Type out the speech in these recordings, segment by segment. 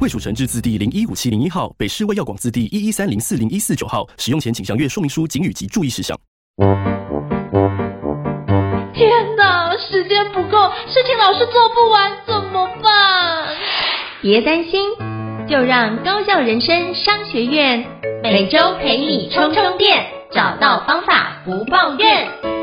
卫署成制字第零一五七零一号，北市卫药广字第一一三零四零一四九号。使用前请详阅说明书、警语及注意事项。天哪，时间不够，事情老是做不完，怎么办？别担心，就让高校人生商学院每周陪你充充电，找到方法不抱怨。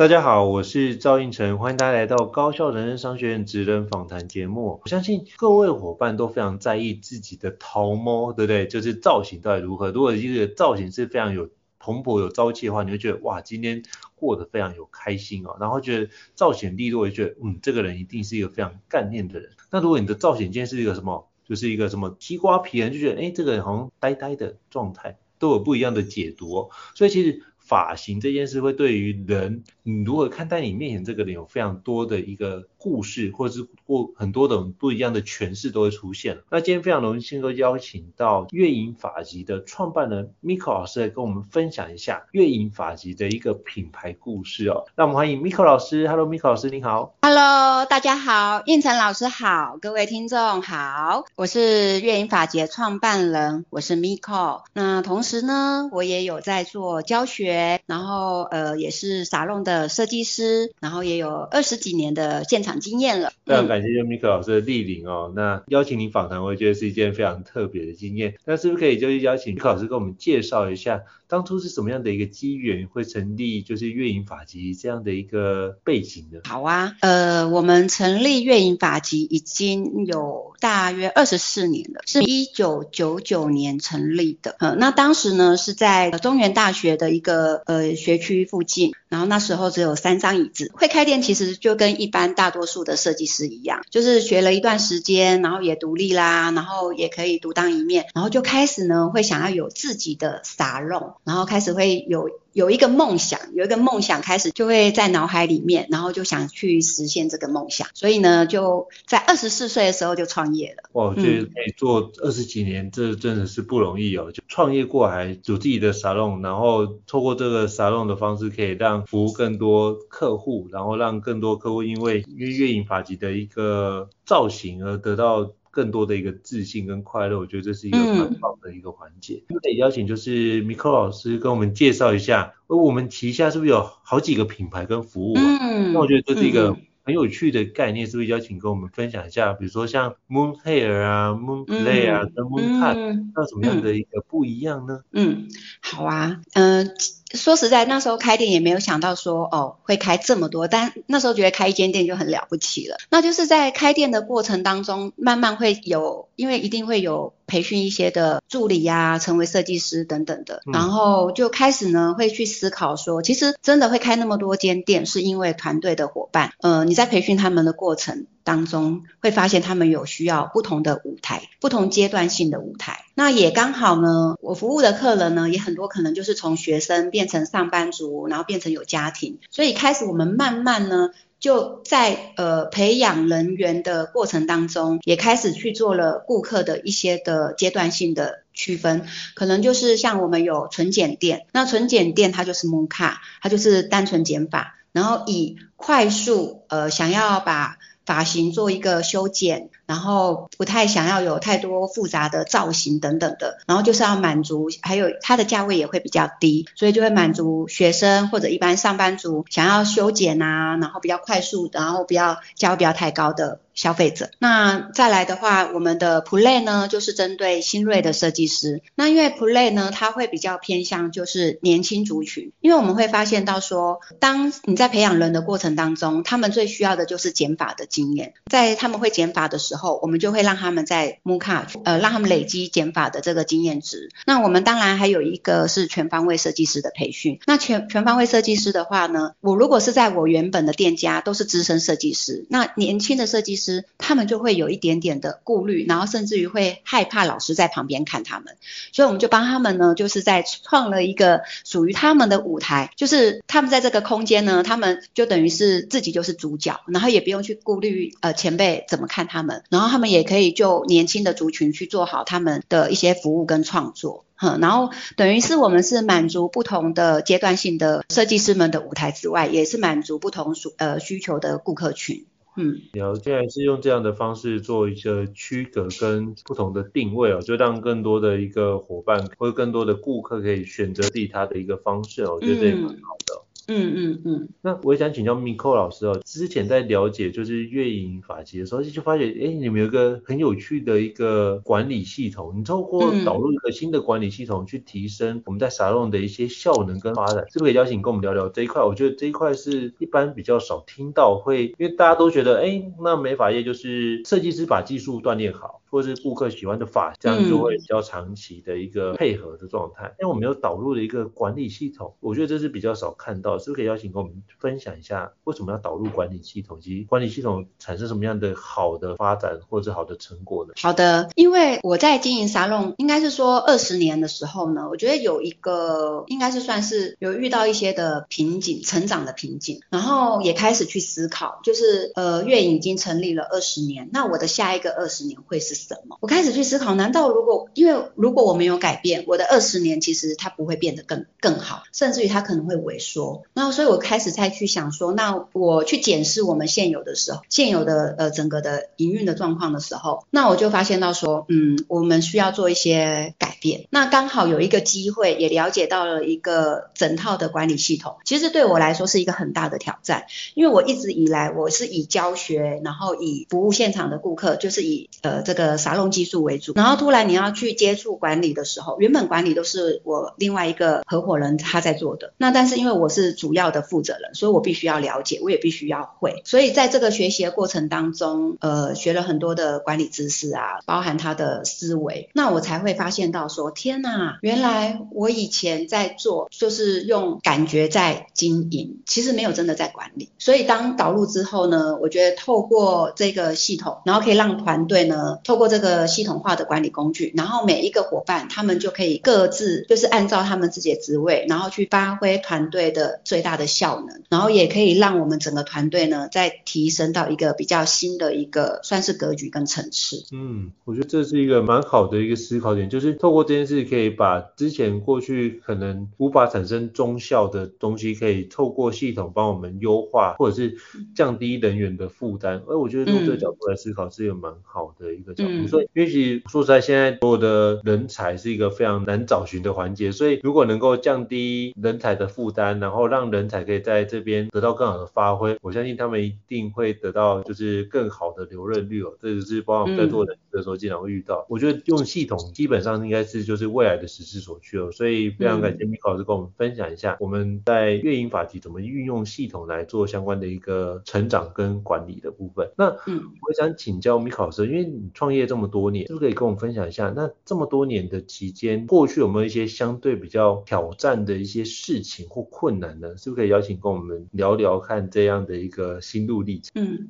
大家好，我是赵胤丞，欢迎大家来到高校人生商学院职人访谈节目。我相信各位伙伴都非常在意自己的头毛，对不对？就是造型到底如何？如果一个造型是非常有蓬勃、有朝气的话，你会觉得哇，今天过得非常有开心哦。然后觉得造型利落，也觉得嗯，这个人一定是一个非常干练的人。那如果你的造型今天是一个什么，就是一个什么西瓜皮人，就觉得哎，这个人好像呆呆的状态，都有不一样的解读哦。所以其实。发型这件事会对于人，你如何看待你面前这个人，有非常多的一个故事，或者是或很多种不一样的诠释都会出现。那今天非常荣幸都邀请到月影发集的创办人 Miko 老师来跟我们分享一下月影发集的一个品牌故事哦。那我们欢迎 Miko 老师，Hello，Miko 老师，你好。Hello，大家好，应成老师好，各位听众好，我是月影发集创办人，我是 Miko。那同时呢，我也有在做教学，然后呃也是沙龙的设计师，然后也有二十几年的现场。经验了，非常感谢 Miko 老师的莅临哦。那邀请您访谈，我觉得是一件非常特别的经验。那是不是可以就是邀请 Miko 老师跟我们介绍一下？当初是什么样的一个机缘会成立就是月影发集这样的一个背景呢？好啊，呃，我们成立月影发集已经有大约二十四年了，是一九九九年成立的。呃，那当时呢是在中原大学的一个呃学区附近，然后那时候只有三张椅子。会开店其实就跟一般大多数的设计师一样，就是学了一段时间，然后也独立啦，然后也可以独当一面，然后就开始呢会想要有自己的沙龙。然后开始会有有一个梦想，有一个梦想开始就会在脑海里面，然后就想去实现这个梦想，所以呢，就在二十四岁的时候就创业了。哇，我觉得可以做二十几年，嗯、这真的是不容易哦。就创业过来，有自己的沙龙，然后透过这个沙龙的方式，可以让服务更多客户，然后让更多客户因为因为月影发集的一个造型而得到。更多的一个自信跟快乐，我觉得这是一个很棒的一个环节。那得、嗯、邀请就是 Miko 老师跟我们介绍一下，我们旗下是不是有好几个品牌跟服务啊？嗯，那我觉得这是一个很有趣的概念，是不是邀请跟我们分享一下？比如说像 Moon Hair 啊、Moon Play 啊、跟 Moon Cut，那什么样的一个不一样呢？嗯，好啊，嗯、呃。说实在，那时候开店也没有想到说哦会开这么多，但那时候觉得开一间店就很了不起了。那就是在开店的过程当中，慢慢会有，因为一定会有培训一些的助理呀、啊，成为设计师等等的，然后就开始呢会去思考说，其实真的会开那么多间店，是因为团队的伙伴，呃，你在培训他们的过程当中，会发现他们有需要不同的舞台，不同阶段性的舞台。那也刚好呢，我服务的客人呢，也很多可能就是从学生变成上班族，然后变成有家庭，所以开始我们慢慢呢，就在呃培养人员的过程当中，也开始去做了顾客的一些的阶段性的区分，可能就是像我们有纯剪店，那纯剪店它就是 Monca，它就是单纯减法，然后以快速呃想要把发型做一个修剪。然后不太想要有太多复杂的造型等等的，然后就是要满足，还有它的价位也会比较低，所以就会满足学生或者一般上班族想要修剪啊，然后比较快速，然后不要价位不要太高的消费者。那再来的话，我们的 Play 呢，就是针对新锐的设计师。那因为 Play 呢，它会比较偏向就是年轻族群，因为我们会发现到说，当你在培养人的过程当中，他们最需要的就是减法的经验。在他们会减法的时候候，我们就会让他们在 MUCA，呃，让他们累积减法的这个经验值。那我们当然还有一个是全方位设计师的培训。那全全方位设计师的话呢，我如果是在我原本的店家都是资深设计师，那年轻的设计师他们就会有一点点的顾虑，然后甚至于会害怕老师在旁边看他们，所以我们就帮他们呢，就是在创了一个属于他们的舞台，就是他们在这个空间呢，他们就等于是自己就是主角，然后也不用去顾虑呃前辈怎么看他们，然后他们也可以就年轻的族群去做好他们的一些服务跟创作，哼，然后等于是我们是满足不同的阶段性的设计师们的舞台之外，也是满足不同属呃需求的顾客群。嗯，然后现在是用这样的方式做一个区隔跟不同的定位哦，就让更多的一个伙伴或者更多的顾客可以选择自己他的一个方式哦，我觉得这也蛮好的。嗯嗯嗯，那我也想请教 Miko 老师哦，之前在了解就是月影法集的时候，就发现哎，你们有一个很有趣的一个管理系统，你透过导入一个新的管理系统去提升我们在沙龙的一些效能跟发展，是不是可以邀请你跟我们聊聊这一块？我觉得这一块是一般比较少听到会，因为大家都觉得哎，那美发业就是设计师把技术锻炼好。或是顾客喜欢的发，这样就会比较长期的一个配合的状态。因为我们有导入了一个管理系统，我觉得这是比较少看到，是不是可以邀请跟我们分享一下，为什么要导入管理系统，及管理系统产生什么样的好的发展或者是好的成果呢？好的，因为我在经营沙龙，应该是说二十年的时候呢，我觉得有一个应该是算是有遇到一些的瓶颈，成长的瓶颈，然后也开始去思考，就是呃，月影已经成立了二十年，那我的下一个二十年会是。什么？我开始去思考，难道如果因为如果我没有改变，我的二十年其实它不会变得更更好，甚至于它可能会萎缩。然后，所以我开始再去想说，那我去检视我们现有的时候，现有的呃整个的营运的状况的时候，那我就发现到说，嗯，我们需要做一些改变。那刚好有一个机会，也了解到了一个整套的管理系统，其实对我来说是一个很大的挑战，因为我一直以来我是以教学，然后以服务现场的顾客，就是以呃这个。沙龙技术为主，然后突然你要去接触管理的时候，原本管理都是我另外一个合伙人他在做的。那但是因为我是主要的负责人，所以我必须要了解，我也必须要会。所以在这个学习的过程当中，呃，学了很多的管理知识啊，包含他的思维，那我才会发现到说，天呐，原来我以前在做就是用感觉在经营，其实没有真的在管理。所以当导入之后呢，我觉得透过这个系统，然后可以让团队呢，透过这个系统化的管理工具，然后每一个伙伴他们就可以各自就是按照他们自己的职位，然后去发挥团队的最大的效能，然后也可以让我们整个团队呢再提升到一个比较新的一个算是格局跟层次。嗯，我觉得这是一个蛮好的一个思考点，就是透过这件事可以把之前过去可能无法产生中效的东西，可以透过系统帮我们优化，或者是降低人员的负担。而我觉得从这个角度来思考是一个蛮好的一个角度。嗯，所以，因为其实说实在，现在所有的人才是一个非常难找寻的环节，所以如果能够降低人才的负担，然后让人才可以在这边得到更好的发挥，我相信他们一定会得到就是更好的留任率哦。这就是包括我们在做人的时候经常会遇到。我觉得用系统基本上应该是就是未来的时势所趋哦，所以非常感谢 Miko 老师跟我们分享一下我们在月影法题怎么运用系统来做相关的一个成长跟管理的部分。那嗯，我想请教 Miko 老师，因为你创业。这么多年，是不是可以跟我们分享一下？那这么多年的期间，过去有没有一些相对比较挑战的一些事情或困难呢？是不是可以邀请跟我们聊聊看这样的一个心路历程？嗯。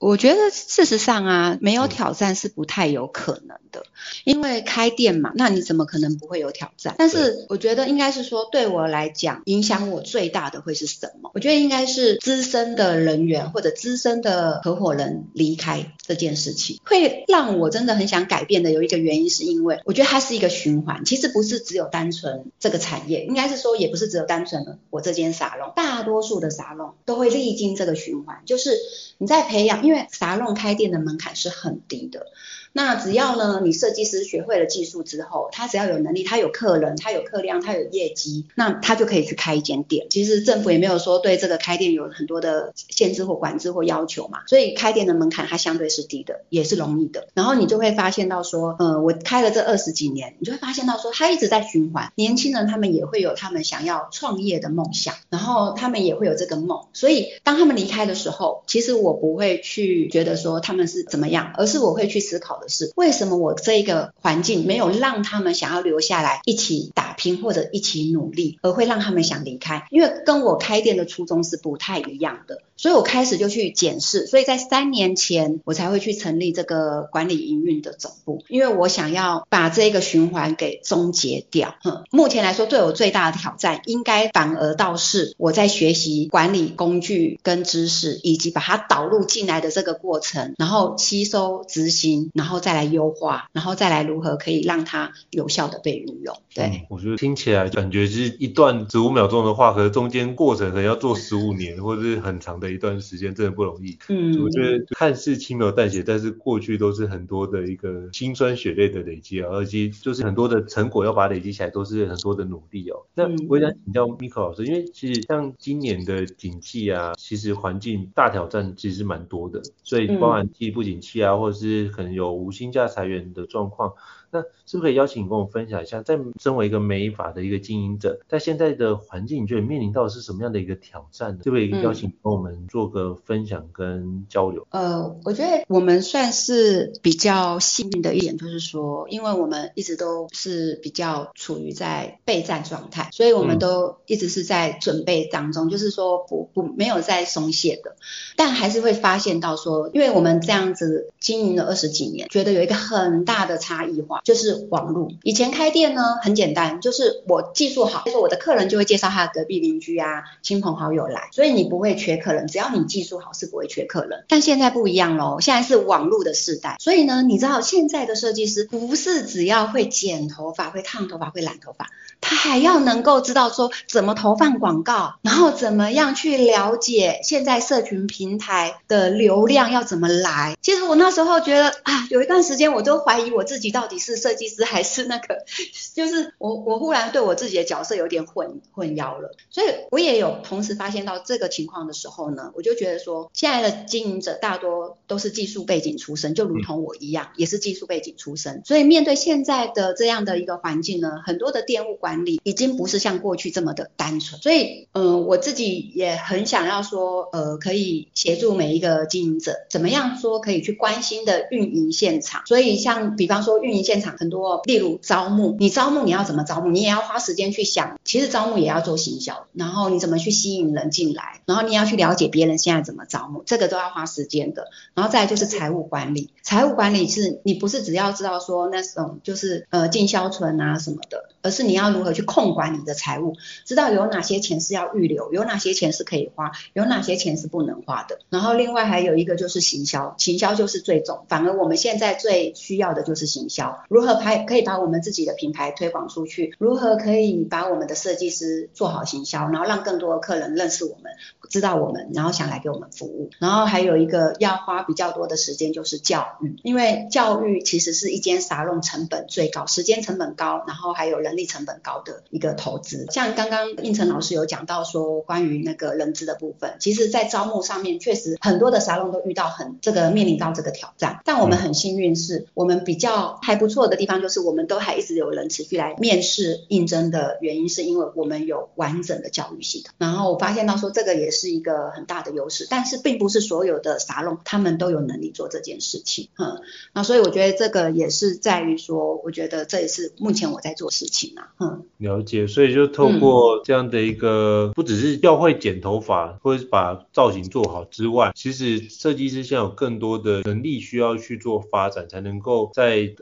我觉得事实上啊，没有挑战是不太有可能的，因为开店嘛，那你怎么可能不会有挑战？但是我觉得应该是说，对我来讲，影响我最大的会是什么？我觉得应该是资深的人员或者资深的合伙人离开这件事情，会让我真的很想改变的。有一个原因是因为我觉得它是一个循环，其实不是只有单纯这个产业，应该是说也不是只有单纯的我这间沙龙，大多数的沙龙都会历经这个循环，就是你在培养，因为沙龙开店的门槛是很低的，那只要呢，你设计师学会了技术之后，他只要有能力，他有客人，他有客量，他有业绩，那他就可以去开一间店。其实政府也没有说对这个开店有很多的限制或管制或要求嘛，所以开店的门槛它相对是低的，也是容易的。然后你就会发现到说，呃，我开了这二十几年，你就会发现到说，他一直在循环。年轻人他们也会有他们想要创业的梦想，然后他们也会有这个梦。所以当他们离开的时候，其实我不会去去觉得说他们是怎么样，而是我会去思考的是，为什么我这一个环境没有让他们想要留下来一起打拼或者一起努力，而会让他们想离开？因为跟我开店的初衷是不太一样的。所以我开始就去检视，所以在三年前我才会去成立这个管理营运的总部，因为我想要把这个循环给终结掉。哼，目前来说对我最大的挑战，应该反而倒是我在学习管理工具跟知识，以及把它导入进来的这个过程，然后吸收执行，然后再来优化，然后再来如何可以让它有效的被运用。对，嗯，我觉得听起来感觉是一段十五秒钟的话，可是中间过程可能要做十五年，或者是很长的。的一段时间真的不容易，嗯，我觉得看似轻描淡写，但是过去都是很多的一个辛酸血泪的累积啊，而且就是很多的成果要把它累积起来，都是很多的努力哦。那我想请教 Miko 老师，因为其实像今年的景气啊，其实环境大挑战其实蛮多的，所以包含经济不景气啊，或者是可能有无薪假裁员的状况。那是不是可以邀请你跟我分享一下，在身为一个美发的一个经营者，在现在的环境，你觉得面临到的是什么样的一个挑战呢？这边可以邀请跟我们做个分享跟交流。呃，我觉得我们算是比较幸运的一点，就是说，因为我们一直都是比较处于在备战状态，所以我们都一直是在准备当中，嗯、就是说不不没有在松懈的，但还是会发现到说，因为我们这样子经营了二十几年，觉得有一个很大的差异化。就是网络，以前开店呢很简单，就是我技术好，就是我的客人就会介绍他的隔壁邻居啊、亲朋好友来，所以你不会缺客人，只要你技术好是不会缺客人。但现在不一样喽，现在是网络的时代，所以呢，你知道现在的设计师不是只要会剪头发、会烫头发、会染头发，他还要能够知道说怎么投放广告，然后怎么样去了解现在社群平台的流量要怎么来。其实我那时候觉得啊，有一段时间我都怀疑我自己到底是。设计师还是那个，就是我我忽然对我自己的角色有点混混淆了，所以我也有同时发现到这个情况的时候呢，我就觉得说，现在的经营者大多都是技术背景出身，就如同我一样，也是技术背景出身，所以面对现在的这样的一个环境呢，很多的店务管理已经不是像过去这么的单纯，所以嗯、呃，我自己也很想要说，呃，可以协助每一个经营者，怎么样说可以去关心的运营现场，所以像比方说运营现现场。很多，例如招募，你招募你要怎么招募？你也要花时间去想。其实招募也要做行销，然后你怎么去吸引人进来？然后你要去了解别人现在怎么招募，这个都要花时间的。然后再就是财务管理，财务管理是你不是只要知道说那种就是呃进销存啊什么的，而是你要如何去控管你的财务，知道有哪些钱是要预留，有哪些钱是可以花，有哪些钱是不能花的。然后另外还有一个就是行销，行销就是最重，反而我们现在最需要的就是行销。如何拍可以把我们自己的品牌推广出去？如何可以把我们的设计师做好行销，然后让更多的客人认识我们，知道我们，然后想来给我们服务。然后还有一个要花比较多的时间就是教育，因为教育其实是一间沙龙成本最高、时间成本高，然后还有人力成本高的一个投资。像刚刚胤丞老师有讲到说关于那个人资的部分，其实在招募上面确实很多的沙龙都遇到很这个面临到这个挑战，但我们很幸运是我们比较还不错。的地方就是我们都还一直有人持续来面试应征的原因，是因为我们有完整的教育系统。然后我发现到说这个也是一个很大的优势，但是并不是所有的沙龙他们都有能力做这件事情。嗯，那所以我觉得这个也是在于说，我觉得这也是目前我在做事情啊。嗯，了解。所以就透过这样的一个，不只是要会剪头发或者是把造型做好之外，其实设计师现在有更多的能力需要去做发展，才能够在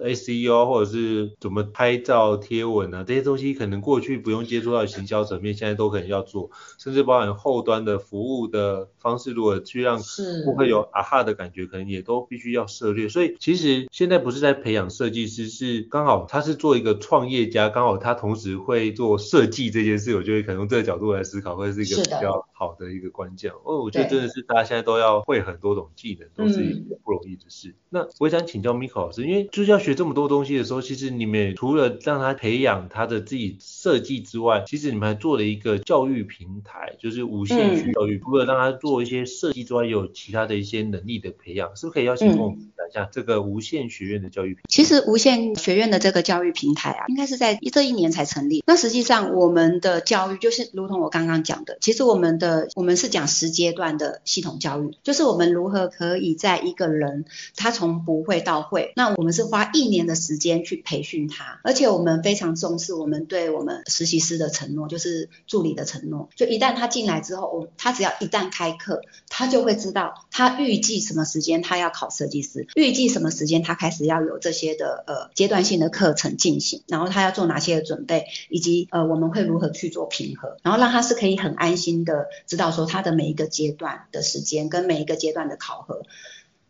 SEO 或者是怎么拍照贴文啊，这些东西可能过去不用接触到的行销层面，现在都可能要做，甚至包含后端的服务的方式，如果去让顾客有啊哈的感觉，可能也都必须要涉猎。所以其实现在不是在培养设计师，是刚好他是做一个创业家，刚好他同时会做设计这件事，我觉得可能从这个角度来思考，会是一个比较好的一个关键。哦，我觉得真的是大家现在都要会很多种技能，都是一个不容易的事。嗯、那我想请教 Miko 老师，因为就是要学这么多东西的时候，其实你们除了让他培养他的自己设计之外，其实你们还做了一个教育平台，就是无限学教育。除了让他做一些设计之外，有其他的一些能力的培养，是不是可以邀请跟我们讲一下这个无限学院的教育平台？其实无限学院的这个教育平台啊，应该是在这一年才成立。那实际上我们的教育就是如同我刚刚讲的，其实我们的我们是讲十阶段的系统教育，就是我们如何可以在一个人他从不会到会，那我们是花一年的时间去培训他，而且我们非常重视我们对我们实习师的承诺，就是助理的承诺。就一旦他进来之后，我他只要一旦开课，他就会知道他预计什么时间他要考设计师，预计什么时间他开始要有这些的呃阶段性的课程进行，然后他要做哪些的准备，以及呃我们会如何去做评核，然后让他是可以很安心的知道说他的每一个阶段的时间跟每一个阶段的考核。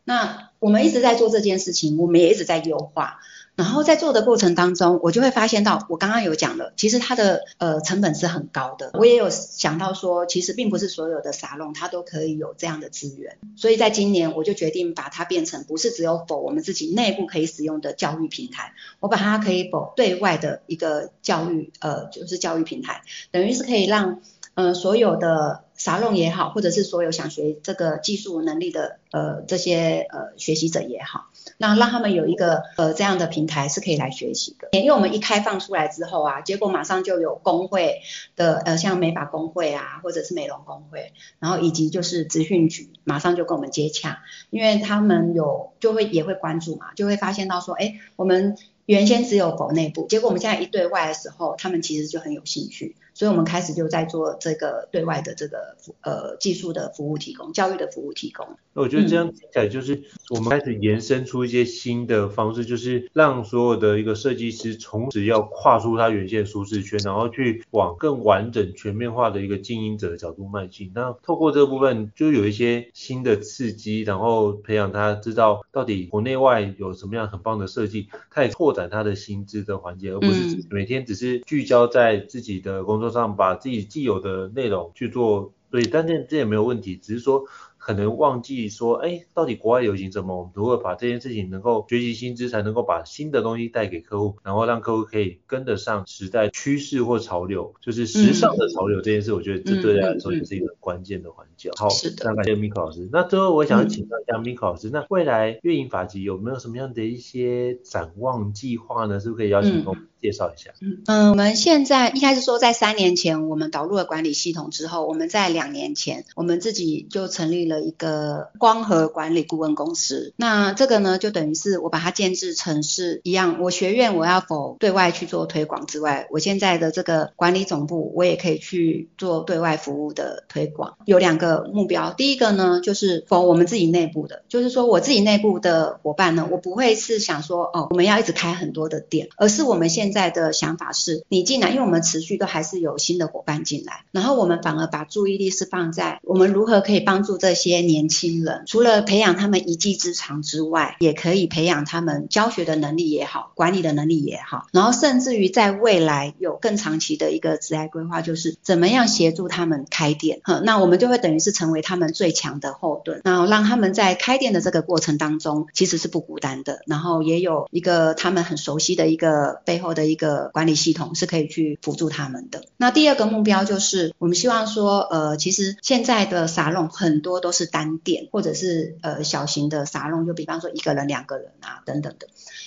那我们一直在做这件事情，我们也一直在优化。然后在做的过程当中，我就会发现到，我刚刚有讲了，其实它的呃成本是很高的。我也有想到说，其实并不是所有的沙龙它都可以有这样的资源。所以在今年，我就决定把它变成不是只有否我们自己内部可以使用的教育平台，我把它可以否对外的一个教育呃就是教育平台，等于是可以让呃所有的。沙龙也好，或者是所有想学这个技术能力的呃这些呃学习者也好，那让他们有一个呃这样的平台是可以来学习的。因为我们一开放出来之后啊，结果马上就有工会的呃像美发工会啊，或者是美容工会，然后以及就是资讯局马上就跟我们接洽，因为他们有就会也会关注嘛，就会发现到说，哎，我们原先只有否内部，结果我们现在一对外的时候，他们其实就很有兴趣。所以我们开始就在做这个对外的这个呃技术的服务提供，教育的服务提供。那我觉得这样听起来就是我们开始延伸出一些新的方式，就是让所有的一个设计师从此要跨出他原先舒适圈，然后去往更完整全面化的一个经营者的角度迈进。那透过这个部分，就有一些新的刺激，然后培养他知道到底国内外有什么样很棒的设计，他也拓展他的薪资的环节，而不是每天只是聚焦在自己的工作上，把自己既有的内容去做，对，但这这也没有问题，只是说。可能忘记说，哎，到底国外流行什么？我们如何把这件事情能够学习新知，才能够把新的东西带给客户，然后让客户可以跟得上时代趋势或潮流，就是时尚的潮流这件事，我觉得这对大家来说也是一个关键的环节。好，那感谢 Miko 老师。那最后我想请教一下 Miko 老师，那未来月影法集有没有什么样的一些展望计划呢？是不是可以邀请我们介绍一下？嗯，我们现在应该是说，在三年前我们导入了管理系统之后，我们在两年前我们自己就成立了。的一个光合管理顾问公司，那这个呢，就等于是我把它建置成是一样，我学院我要否对外去做推广之外，我现在的这个管理总部，我也可以去做对外服务的推广。有两个目标，第一个呢，就是否我们自己内部的，就是说我自己内部的伙伴呢，我不会是想说哦，我们要一直开很多的店，而是我们现在的想法是，你进来，因为我们持续都还是有新的伙伴进来，然后我们反而把注意力是放在我们如何可以帮助这些些。年轻人除了培养他们一技之长之外，也可以培养他们教学的能力也好，管理的能力也好，然后甚至于在未来有更长期的一个职业规划，就是怎么样协助他们开店。哈，那我们就会等于是成为他们最强的后盾，然后让他们在开店的这个过程当中其实是不孤单的，然后也有一个他们很熟悉的一个背后的一个管理系统是可以去辅助他们的。那第二个目标就是我们希望说，呃，其实现在的沙龙很多都是单店，或者是呃小型的沙龙，就比方说一个人、两个人啊等等的。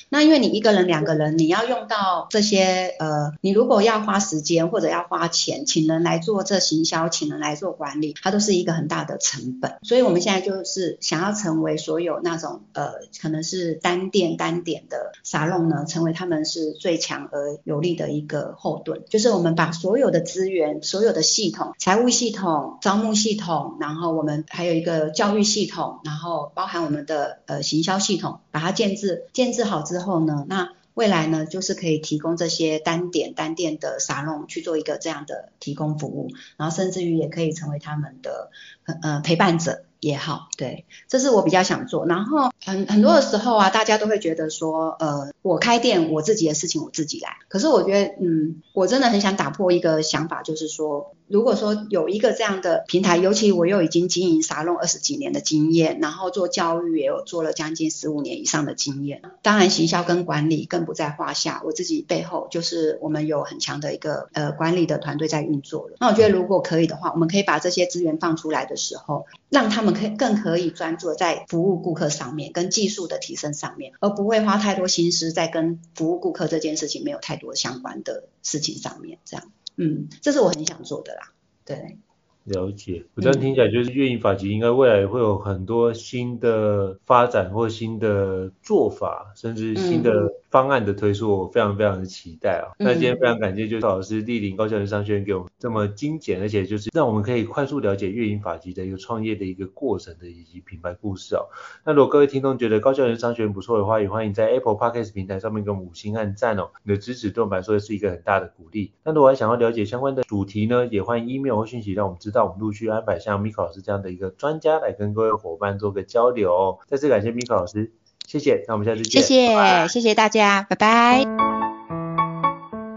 那因为你一个人、两个人，你要用到这些呃，你如果要花时间或者要花钱，请人来做这行销，请人来做管理，它都是一个很大的成本。所以我们现在就是想要成为所有那种呃，可能是单店单点的沙龙呢，成为他们是最强而有力的一个后盾。就是我们把所有的资源、所有的系统、财务系统、招募系统，然后我们还有一个教育系统，然后包含我们的呃行销系统，把它建制建制好之后。之后呢，那未来呢，就是可以提供这些单点单店的沙龙去做一个这样的提供服务，然后甚至于也可以成为他们的呃陪伴者。也好，对，这是我比较想做。然后很很多的时候啊，大家都会觉得说，呃，我开店，我自己的事情我自己来。可是我觉得，嗯，我真的很想打破一个想法，就是说，如果说有一个这样的平台，尤其我又已经经营沙龙二十几年的经验，然后做教育也有做了将近十五年以上的经验，当然行销跟管理更不在话下。我自己背后就是我们有很强的一个呃管理的团队在运作了。那我觉得如果可以的话，我们可以把这些资源放出来的时候，让他们可以更可以专注在服务顾客上面，跟技术的提升上面，而不会花太多心思在跟服务顾客这件事情没有太多相关的事情上面。这样，嗯，这是我很想做的啦。对。了解，我这样听起来就是月影发集应该未来会有很多新的发展或新的做法，甚至新的方案的推出，我非常非常的期待啊。那今天非常感谢，就是老师莅临高效人商学院给我们这么精简，而且就是让我们可以快速了解运营法集的一个创业的一个过程的以及品牌故事哦。那如果各位听众觉得高效人商学院不错的话，也欢迎在 Apple Podcast 平台上面给我们五星按赞哦。你的支持对我们来说是一个很大的鼓励。那如果还想要了解相关的主题呢，也欢迎 email 或讯息让我们知道。我们陆续安排像 Miko 老师这样的一个专家来跟各位伙伴做个交流哦。再次感谢 Miko 老师，谢谢。那我们下次见。谢谢，拜拜。谢谢大家，拜拜。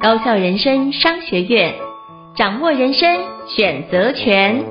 高校人生商学院，掌握人生选择权。